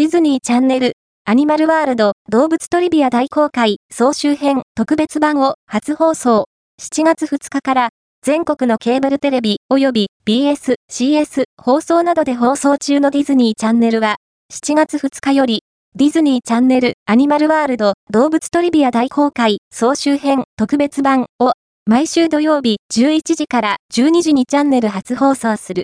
ディズニーチャンネル、アニマルワールド動物トリビア大公開総集編特別版を初放送。7月2日から全国のケーブルテレビ及び BS、CS 放送などで放送中のディズニーチャンネルは7月2日よりディズニーチャンネルアニマルワールド動物トリビア大公開総集編特別版を毎週土曜日11時から12時にチャンネル初放送する。